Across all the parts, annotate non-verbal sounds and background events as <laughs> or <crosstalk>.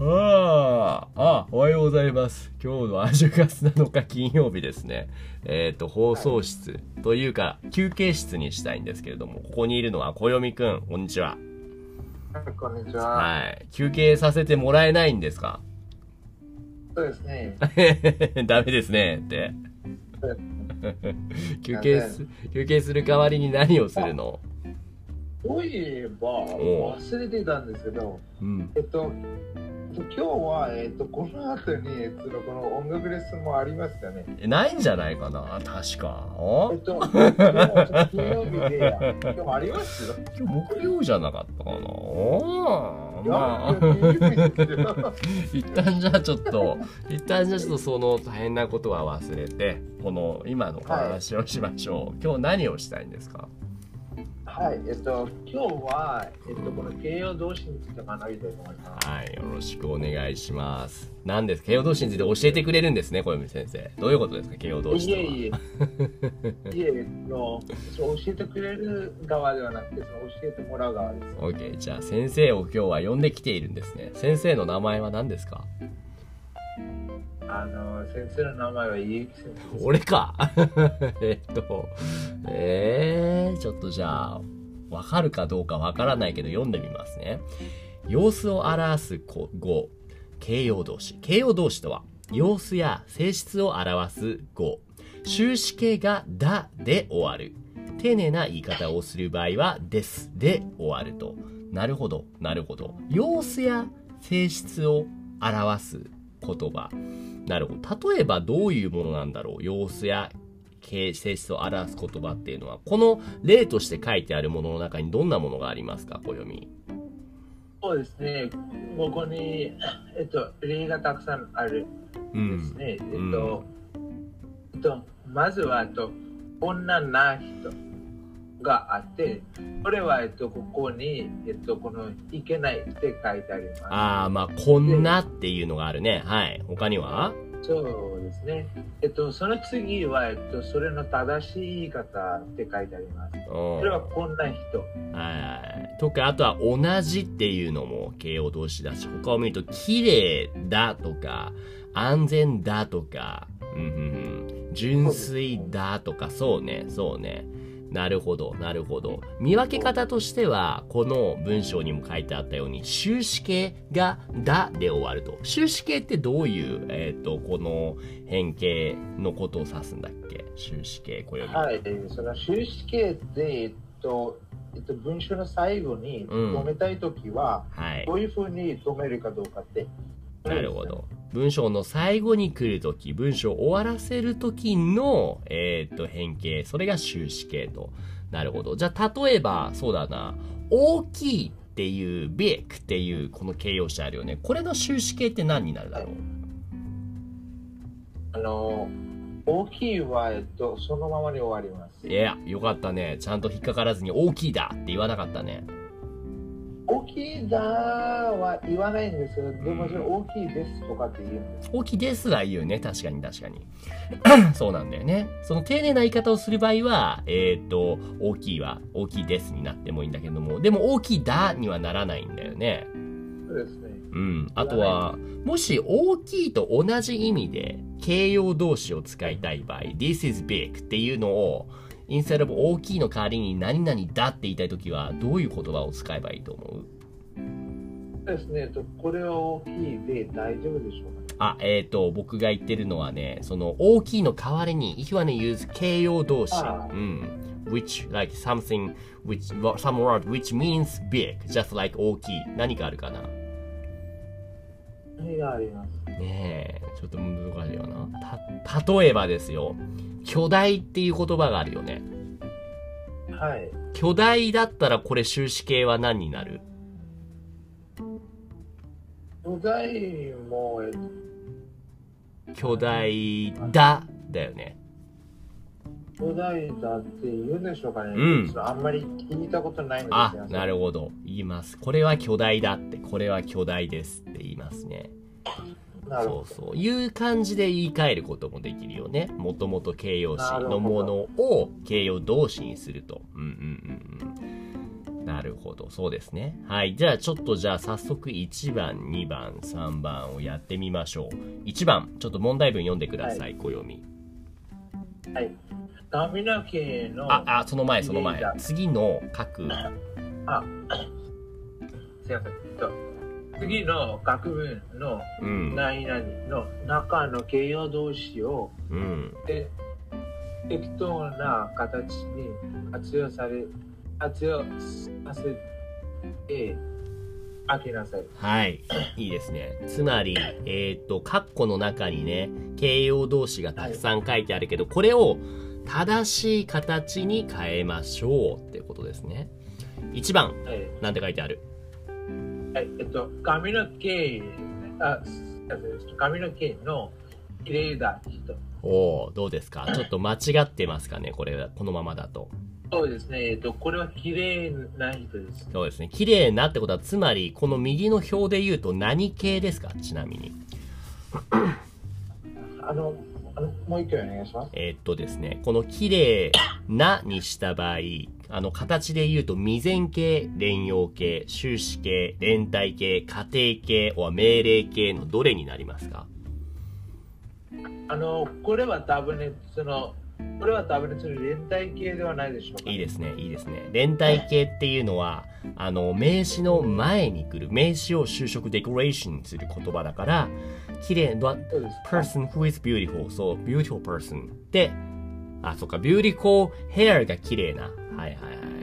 ああ、あ、おはようございます。今日の10月7日金曜日ですね。えっ、と、放送室というか、休憩室にしたいんですけれども、ここにいるのは、こよみくん、こんにちは。こんにちは。はい。休憩させてもらえないんですか？そうですね。<laughs> ダメですね、って。休憩す、休憩する代わりに何をするの？そういえば、忘れてたんですけど、うん。えっと、今日は、えっと、この後に、えっと、この音楽レッスンもありますかね。えないんじゃないかな？確か。えおっと、金曜日で、今日もありますよ。今日木曜じゃなかったかな？まあ。一旦じゃあちょっと一旦じゃあちょっとその大変なことは忘れてこの今のお話をしましょう、今日何をしたいんですか？はい、えっと、今日は、えっと、この形容動詞について学びたいと思います。はいよろしくお願いします。何ですか？形容動詞について教えてくれるんですね小読先生。どういうことですか？形容動詞とは。いえいえ、<laughs> いえ、の、教えてくれる側ではなくて、その教えてもらう側です。OK じゃあ先生を今日は呼んできているんですね。先生の名前は何ですか？あの、先生の名前はゆうき先生。俺か。<laughs> えっとえー、ちょっとじゃあわかるかどうかわからないけど読んでみますね。様子を表す語形容動詞。形容動詞とは様子や性質を表す語。終止形が「だ」で終わる。丁寧な言い方をする場合は「です」で終わると。なるほどなるほど。様子や性質を表す。言葉なるほど。例えばどういうものなんだろう様子や形性質を表す言葉っていうのは、この例として書いてあるものの中にどんなものがありますか？小読み。そうですね。ここに、えっと、例がたくさんあるうん。ですね。えっと、えっと、まずは、と、女な人があって、これは、えっと、ここに、えっと、この、いけないって書いてあります。ああ、まあ、こんなっていうのがあるね。はい。他には？そうですね。えっと、その次は、えっと、それの正しい言い方って書いてあります。うん。これはこんな人。はい。とか、あとは同じっていうのも形容動詞だし、他を見ると、綺麗だとか、安全だとか、うんうんうん、純粋だとか、そうね、そうね。なるほど、なるほど。見分け方としては、この文章にも書いてあったように、終止形がだで終わると。終止形ってどういう、えっ、と、この変形のことを指すんだっけ？終止形、こよみ。はい、その終止形で、えっと、えっと、文章の最後にうん止めたいときは、はいど。ういうふうに止めるかどうかって。なるほど。文章の最後に来るとき、文章を終わらせるときの、えーっと、変形。それが終止形と。なるほど。じゃあ、例えば、そうだな、大きいっていう、big っていう、この形容詞あるよね。これの終止形って何になるだろう？あの、大きいは、えっと、そのままに終わります。いや、よかったね。ちゃんと引っかからずに大きいだって言わなかったね。大きいだは言わないんですけど、でもそれ大きいですとかって言うんです。大きいですは言うね。確かに確かに。<clears throat> そうなんだよね。その丁寧な言い方をする場合は、えーっと、大きいは大きいですになってもいいんだけども、でも大きいだにはならないんだよね。そうですね。うん。あとは、もし大きいと同じ意味で形容動詞を使いたい場合、this is big っていうのを、instead of 大きいの代わりに何々だって言いたいときは、どういう言葉を使えばいいと思う？ですね。えっと、これは大きいで大丈夫でしょうかね？あ、えっ、と、僕が言ってるのはね、その大きいの代わりに、if you wanna use 形容動詞、あうん。which, like something, which, some word which means big, just like 大きい。何かあるかな？何がありますねえ、ちょっと難しいよな。た、例えばですよ、巨大っていう言葉があるよね。はい。巨大だったらこれ終止形は何になる？巨大も、えっと、巨大だ、だよね。巨大だって言うんでしょうかね。うんあんまり聞いたことないんですあよ。、なるほど。言います。これは巨大だって、これは巨大ですって言いますね。そうそう。いう感じで言い換えることもできるよね。もともと形容詞のものを形容動詞にすると。うんうんうんうん。なるほど。そうですね。はい。じゃあ、ちょっとじゃあ、早速1番、2番、3番をやってみましょう。1番、ちょっと問題文読んでください、小読み。はい。髪の毛の、あ、あ、その前、その前次の書く。あ、すいません。えっと次の学文のうん。何々の中の形容動詞をうん。で適当な形に活用され、活用させて書きなさい。はい。いいですね。つまり、えっ、と、カッコの中にね、形容動詞がたくさん書いてあるけど、これを正しい形に変えましょうってことですね。1番、はい。なんて書いてある？はい、えっと、髪の毛、あ、髪の毛の綺麗だ人。おおどうですか？ちょっと間違ってますかね？これ、このままだと。そうですね、えっと、これは綺麗な人です。そうですね。綺麗なってことは、つまり、この右の表で言うと何系ですか？ちなみに。あのもう一回お願いします。えーっとですね、この綺麗なにした場合、あの、形で言うと、未然形、連用形、終止形、連帯形、家庭形、は命令形のどれになりますか？あの、これは多分ね、その、これは多分ね、その連帯形ではないでしょうか。いいですね、いいですね。連帯形っていうのは、あの、名詞の前に来る、名詞を修飾、デコレーションする言葉だから、綺麗な、person who is beautiful. そう、beautiful person. で、あ、そっか、beautiful hair が綺麗な。はいはいは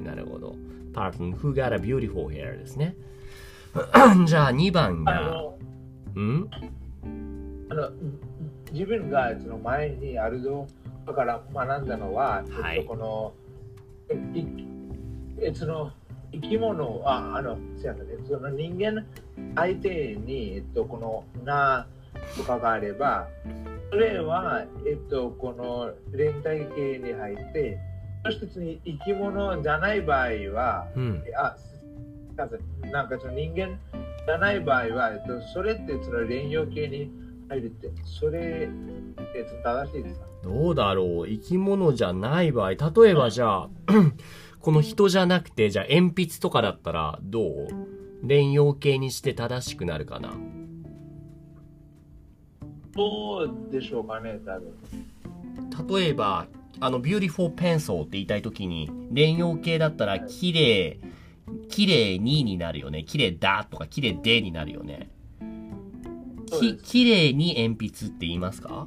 い。なるほど。person who got a beautiful hair ですね。<clears throat> じゃあ2番あが、の、ん？あの、自分がその前にアルドから学んだのは、はい。えっと、この、いえその、生き物は、あの、せんね、その人間相手に、えっと、この、なとかがあれば、それは、えっと、この連帯形に入って、そして別に生き物じゃない場合は、うん。あ、なんかその人間じゃない場合は、えっと、それってその連用形に入るって、それって正しいですか？どうだろう？生き物じゃない場合、例えばじゃあ、<clears throat> この人じゃなくて、じゃあ鉛筆とかだったらどう？連用形にして正しくなるかな？どうでしょうかね、多分。例えば、あの、beautiful pencil って言いたいときに、連用形だったら、綺麗、綺麗にになるよね。綺麗だとか、綺麗でになるよね。き、綺麗に鉛筆って言いますか？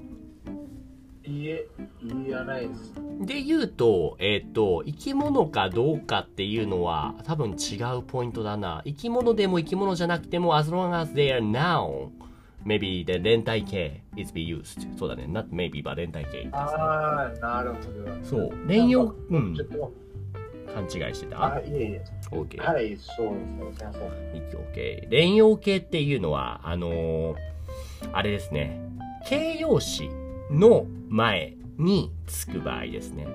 で言うと、えっ、と、生き物かどうかっていうのは、多分違うポイントだな。生き物でも生き物じゃなくても、as long as they are noun, maybe the 連帯形 is be used. そうだね。not maybe, but 連帯形ね。ああ、なるほど。そう。連用、うん勘違いしてた？あ、いえいえ。?OK。はい、そうですね、すいません。OK。連用形っていうのは、あのーあれですね。形容詞の前につく場合ですね。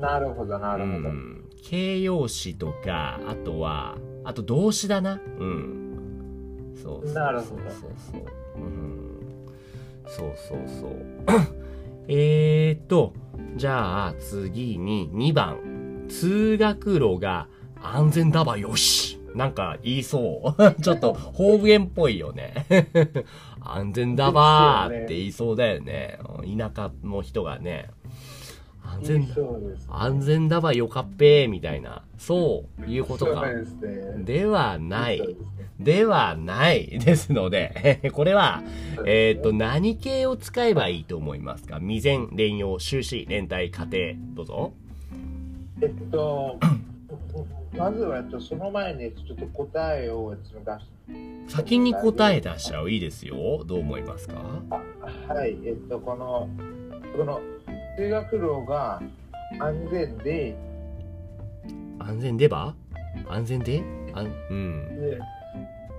なるほど、なうるほど。ん。形容詞とか、あとは、あと動詞だな。うん。そうそうそうなるほどそうそう。うん。そうそうそう。<coughs> えーっと、じゃあ次に2番。通学路が安全だばよし。なんか言いそう。<laughs> ちょっと方言っぽいよね。<laughs> 安全だばーって言いそうだよね。田舎の人がね。安全だ。そうです。安全だばよかっぺーみたいな。そういうことか。ですね。ではない。ではない <laughs> ですので、これは、えっ、と、何形を使えばいいと思いますか？未然、連用、終始、連帯、家庭。どうぞ。えっと、まずは、えっと、その前にちょっと答えを出し先に答え出しちゃういいですよ。どう思いますか？あはい、えっと、この、この通学路が安全で、安全で？ば安全で？あんうん。で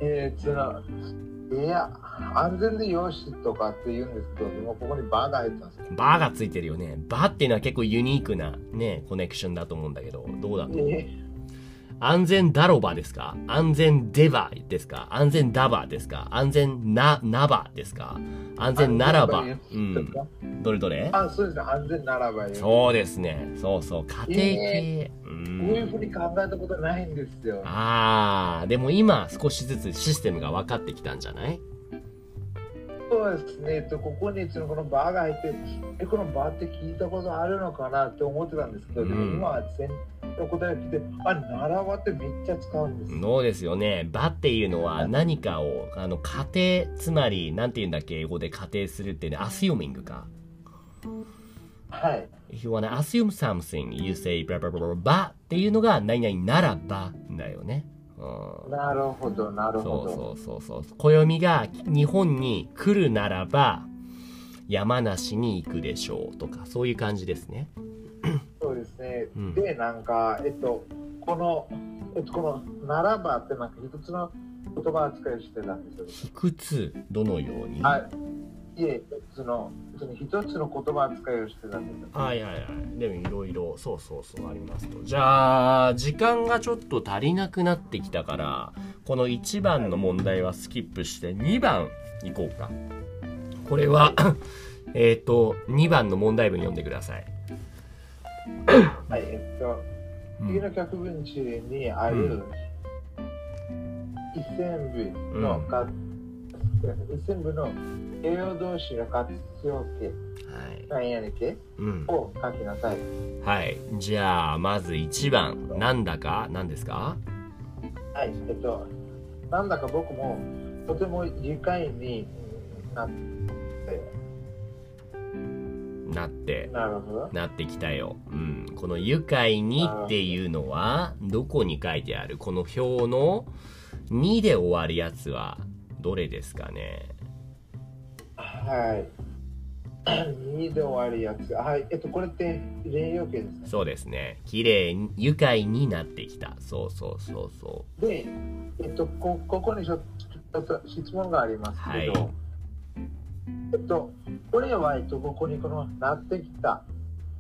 えー、その、いや、安全でよしとかって言うんですけど、でもここにバーが入ってます。バーがついてるよね。バーっていうのは結構ユニークなね、コネクションだと思うんだけど、どうだと思う？え安全だろばですか？安全でばですか？安全だばですか？安全な、なばですか？安全ならば。うん。どれどれ？あ、そうですね。安全ならば。そうですね。そうそう。家庭系。うこういうんふうに考えたことないんですよ。あー、でも今少しずつシステムが分かってきたんじゃない？そうですね。えっと、ここにそのこのバーが入って、え、このバーって聞いたことあるのかなって思ってたんですけど、でもうん今は全の答えを聞いて、あ、ならばってめっちゃ使うんです。そうですよね。ばっていうのは何かを、あの、仮定、つまり、なんて言うんだっけ、英語で仮定するってね、assuming か。はい。If you wanna assume something, you say blah blah blah blah ばっていうのが何々ならばだよね。うん。なるほど、なるほど。そうそうそうそう。暦が日本に来るならば、山梨に行くでしょうとか、そういう感じですね。ですね。うんで、なんか、えっと、この、えっと、この、ならばってなんか一つの言葉扱いをしてたんですよ。いくつ、どのように？はい。いえ、その、その一つの言葉扱いをしてたんですよ。はいはいはい。でもいろいろ、そうそうそうありますと。じゃあ、時間がちょっと足りなくなってきたから、この1番の問題はスキップして2番いこうか。これは、<laughs> えっと、2番の問題文読んでください。はい、えっと、うん、次の脚文中にある一線部のか、一線部の形容動詞の活用形、はい。なんやねけうん。を書きなさい。はい。じゃあ、まず1番。なんだか何ですか？はい、えっと、なんだか僕もとても愉快になって、なって、なってきたよ。うん。この愉快にっていうのは、どこに書いてある？この表の2で終わるやつは、どれですかね？はい。<clears throat> 2で終わるやつ。はい、えっと、これって連用形ですね。そうですね。綺麗に、愉快になってきた。そうそうそうそで、えっと、こここにちょっとちょっと質問がありますけど、はいえっと、これは、えっと、ここにこのなってきた。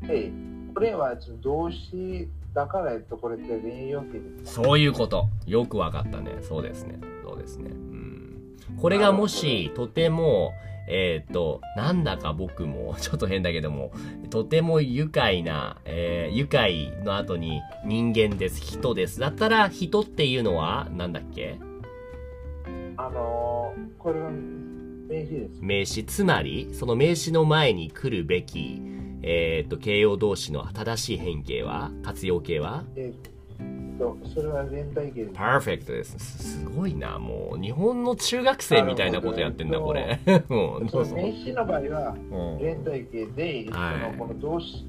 で、これはちょっと動詞だから、えっと、これって連用形です。う。そういうこと。よくわかったね。そうですね。そうですね。うん。これがもし、とても、えっ、と、なんだか僕も、<laughs> ちょっと変だけども、とても愉快な、えー愉快の後に人間です、人です。だったら、人っていうのは、なんだっけ？あのー、これは名詞です。名詞。つまり、その名詞の前に来るべき、えっ、と、形容動詞の正しい変形は、活用形は？えっと、それは連帯形です。パーフェクトです。すすごいな、もう。日本の中学生みたいなことやってんだ、これ。名詞の場合はうん連帯形で、はいそのこの動詞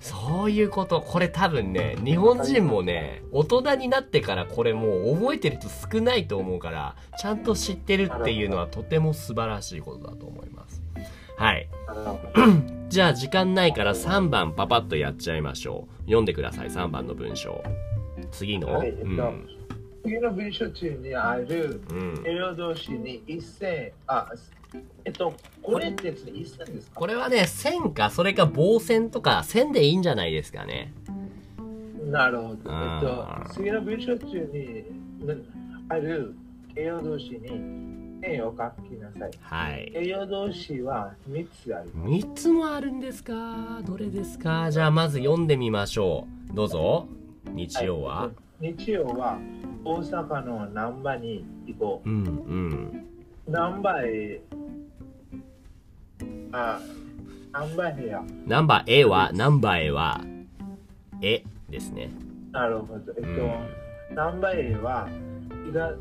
そういうこと。これ多分ね、日本人もね、大人になってからこれもう覚えてる人少ないと思うから、ちゃんと知ってるっていうのはとても素晴らしいことだと思います。はい。<clears throat> じゃあ時間ないから3番パパッとやっちゃいましょう。読んでください、3番の文章。次の、はいえっとうん。次の文章中にあるうん。形容動詞に一線、あ、えっと、これってですね一線ですか？これはね、線か、それか棒線とか、線でいいんじゃないですかね。なるほど。えっと、次の文章中になある形容動詞に線を書きなさい。はい。形容動詞は3つあります。3つもあるんですか？どれですか？じゃあまず読んでみましょう。どうぞ。日曜は、い日曜は大阪の難波に行こうんうん。う。難波へ、あ、難波へや。ナンバー A は、ナンバー A は、えですね。なるほど。えっと、うん難波へは、理科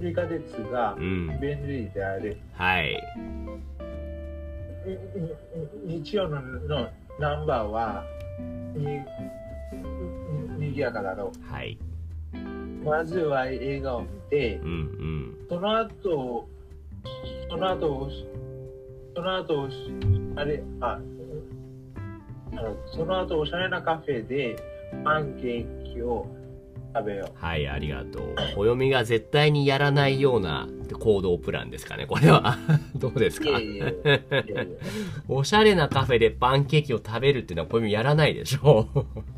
理科鉄がうん。便利である。はい。にに日曜ののナンバーはにににぎやかだろはい。う。まずは映画を見てう、んその後、その後、その後、あれ、あ、あのその後、おしゃれなカフェでパンケーキを食べようん。はい、ありがとう。暦が絶対にやらないような行動プランですかね、これは。<laughs> どうですう。か <laughs> おしゃれなカフェでパンケーキを食べるっていうのは暦やらないでしょう。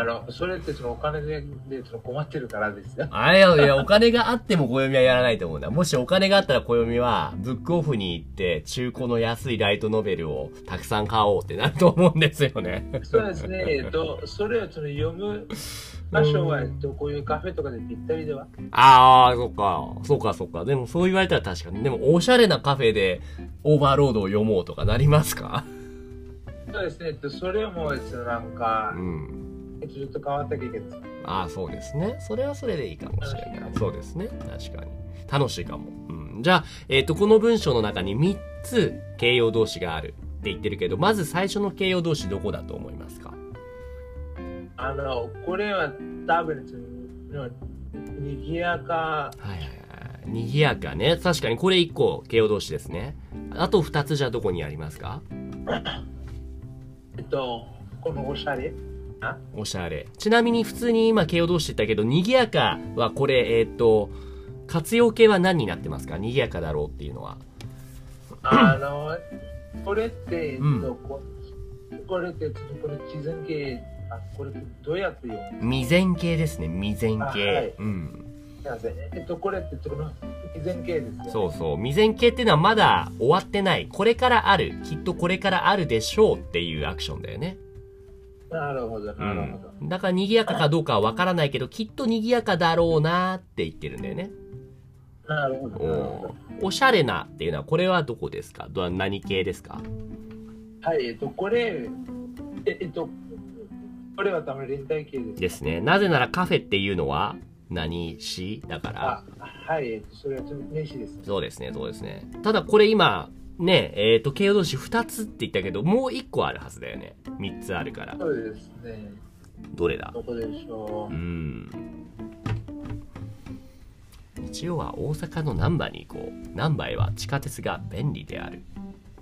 あの、それってそのお金ででその困ってるからですよ。あれよ、いや、お金があっても暦はやらないと思うんだ。もしお金があったら暦は、ブックオフに行って、中古の安いライトノベルをたくさん買おうってなると思うんですよね。そうですね。えっと、それをその読む場所は、えっと、こういうカフェとかでぴったりでは？ああ、そっか。そうか、そうか。でもそう言われたら確かに。でも、おしゃれなカフェでオーバーロードを読もうとかなりますか？そうですね。えっと、それも、えっと、なんかう、ん。えっと変わった経験です。ああ、そうですね。それはそれでいいかもしれない。そうですね。確かに。楽しいかも。うん。じゃあ、えっ、と、この文章の中に3つ形容動詞があるって言ってるけど、まず最初の形容動詞どこだと思いますか？あの、これは多分、にぎやか、はいはいはい。賑やかね。確かにこれ1個形容動詞ですね。あと2つじゃあどこにありますか？えっと、このおしゃれ。あおしゃれ。ちなみに普通に今形容動詞って言ったけど、賑やかはこれ、えっ、と、活用形は何になってますか？賑やかだろうっていうのは。あの、これって、えっと、うんここれって、これ、地図形、あ、これってどうやって読む？ん未然形ですね。未然形。あはいうん。えっと、これって、この、地図形ですよ、ね。そうそう。未然形っていうのはまだ終わってない。これからある。きっとこれからあるでしょうっていうアクションだよね。なるほど、うなるほど。ん。だから賑やかかどうかはわからないけど、きっと賑やかだろうなって言ってるんだよね。なるほど。おおしゃれなっていうのは、これはどこですか？ど何系ですか？はい、えっと、これ、ええっと、これは多分連帯形です。ですね。なぜならカフェっていうのは何詞だから。あ、はい、えっと、それはちょっと名詞です。そうですね、そうですね。ただこれ今、ね、えっ、と、形容動詞2つって言ったけど、もう1個あるはずだよね。3つあるから。そうですね。どれだ？どこでしょう？う。ん。日曜は大阪の難波に行こう。難波へは地下鉄が便利である。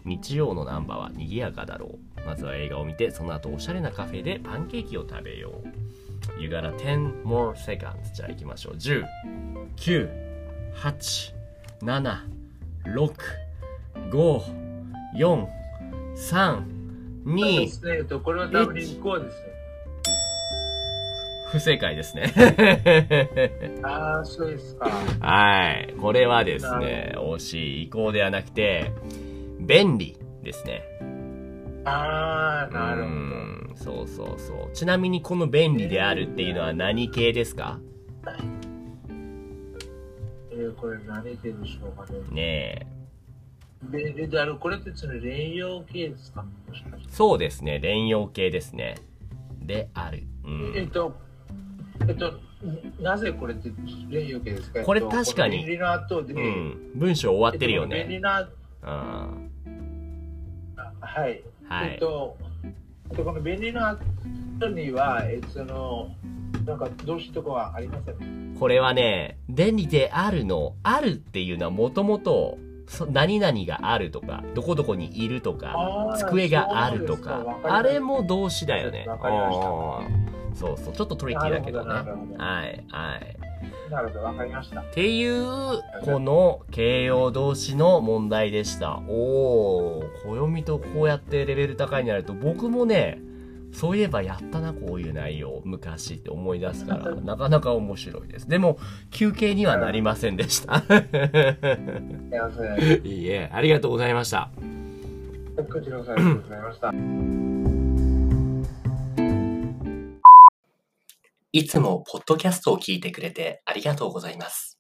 日曜の難波は賑やかだろう。まずは映画を見て、その後おしゃれなカフェでパンケーキを食べよう。You got a 10 more seconds. じゃあ行きましょう。10、9、8、7、6、5、4、3、そうで2、すね。えっと、これは多分2個ですね。不正解ですね。ああ、そうですか。はい。これはですね、惜しい移行ではなくて、便利ですね。ああ、うなるほど。ん、そうそうそう。ちなみにこの便利であるっていうのは何系ですか？えー、これ何ででしょうかね。ねえ。で、で、あの、これってその連用形ですか？そうですね。連用系ですね。である。うん。えっと、えっと、なぜこれって連用形ですか？これえっと確かにこの便利な後で、うん。文章終わってるよえっと便利ね。な、うん。はい。はいえっと、えっとこの便利な後には、えっと、その、なんか動詞とかはありません？これはね、便利であるの、あるっていうのはもともと、そ何々があるとか、どこどこにいるとか、机があるとかあれも動詞だよね。わかりましたあーそうそう、ちょっとトリッキーだけどね。はい、はい。なるほど、わかりました。っていう、この形容動詞の問題でした。おー、暦とこうやってレベル高いになると、僕もね、そういえばやったな、こういう内容、昔って思い出すから、なかなか面白いです。でも、休憩にはなりませんでした。す <laughs> い。いいえ、ありがとうございました。こちらこそありがとうございました。いつもポッドキャストを聞いてくれてありがとうございます。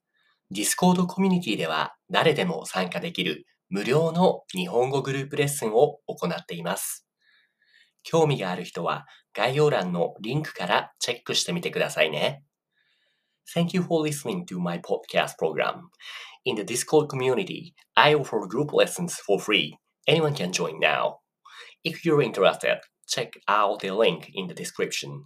Discord コミュニティでは誰でも参加できる無料の日本語グループレッスンを行っています。興味がある人は概要欄のリンクからチェックしてみてくださいね。Thank you for listening to my podcast program. In the Discord community, I offer group lessons for free. Anyone can join now. If you're interested, check out the link in the description.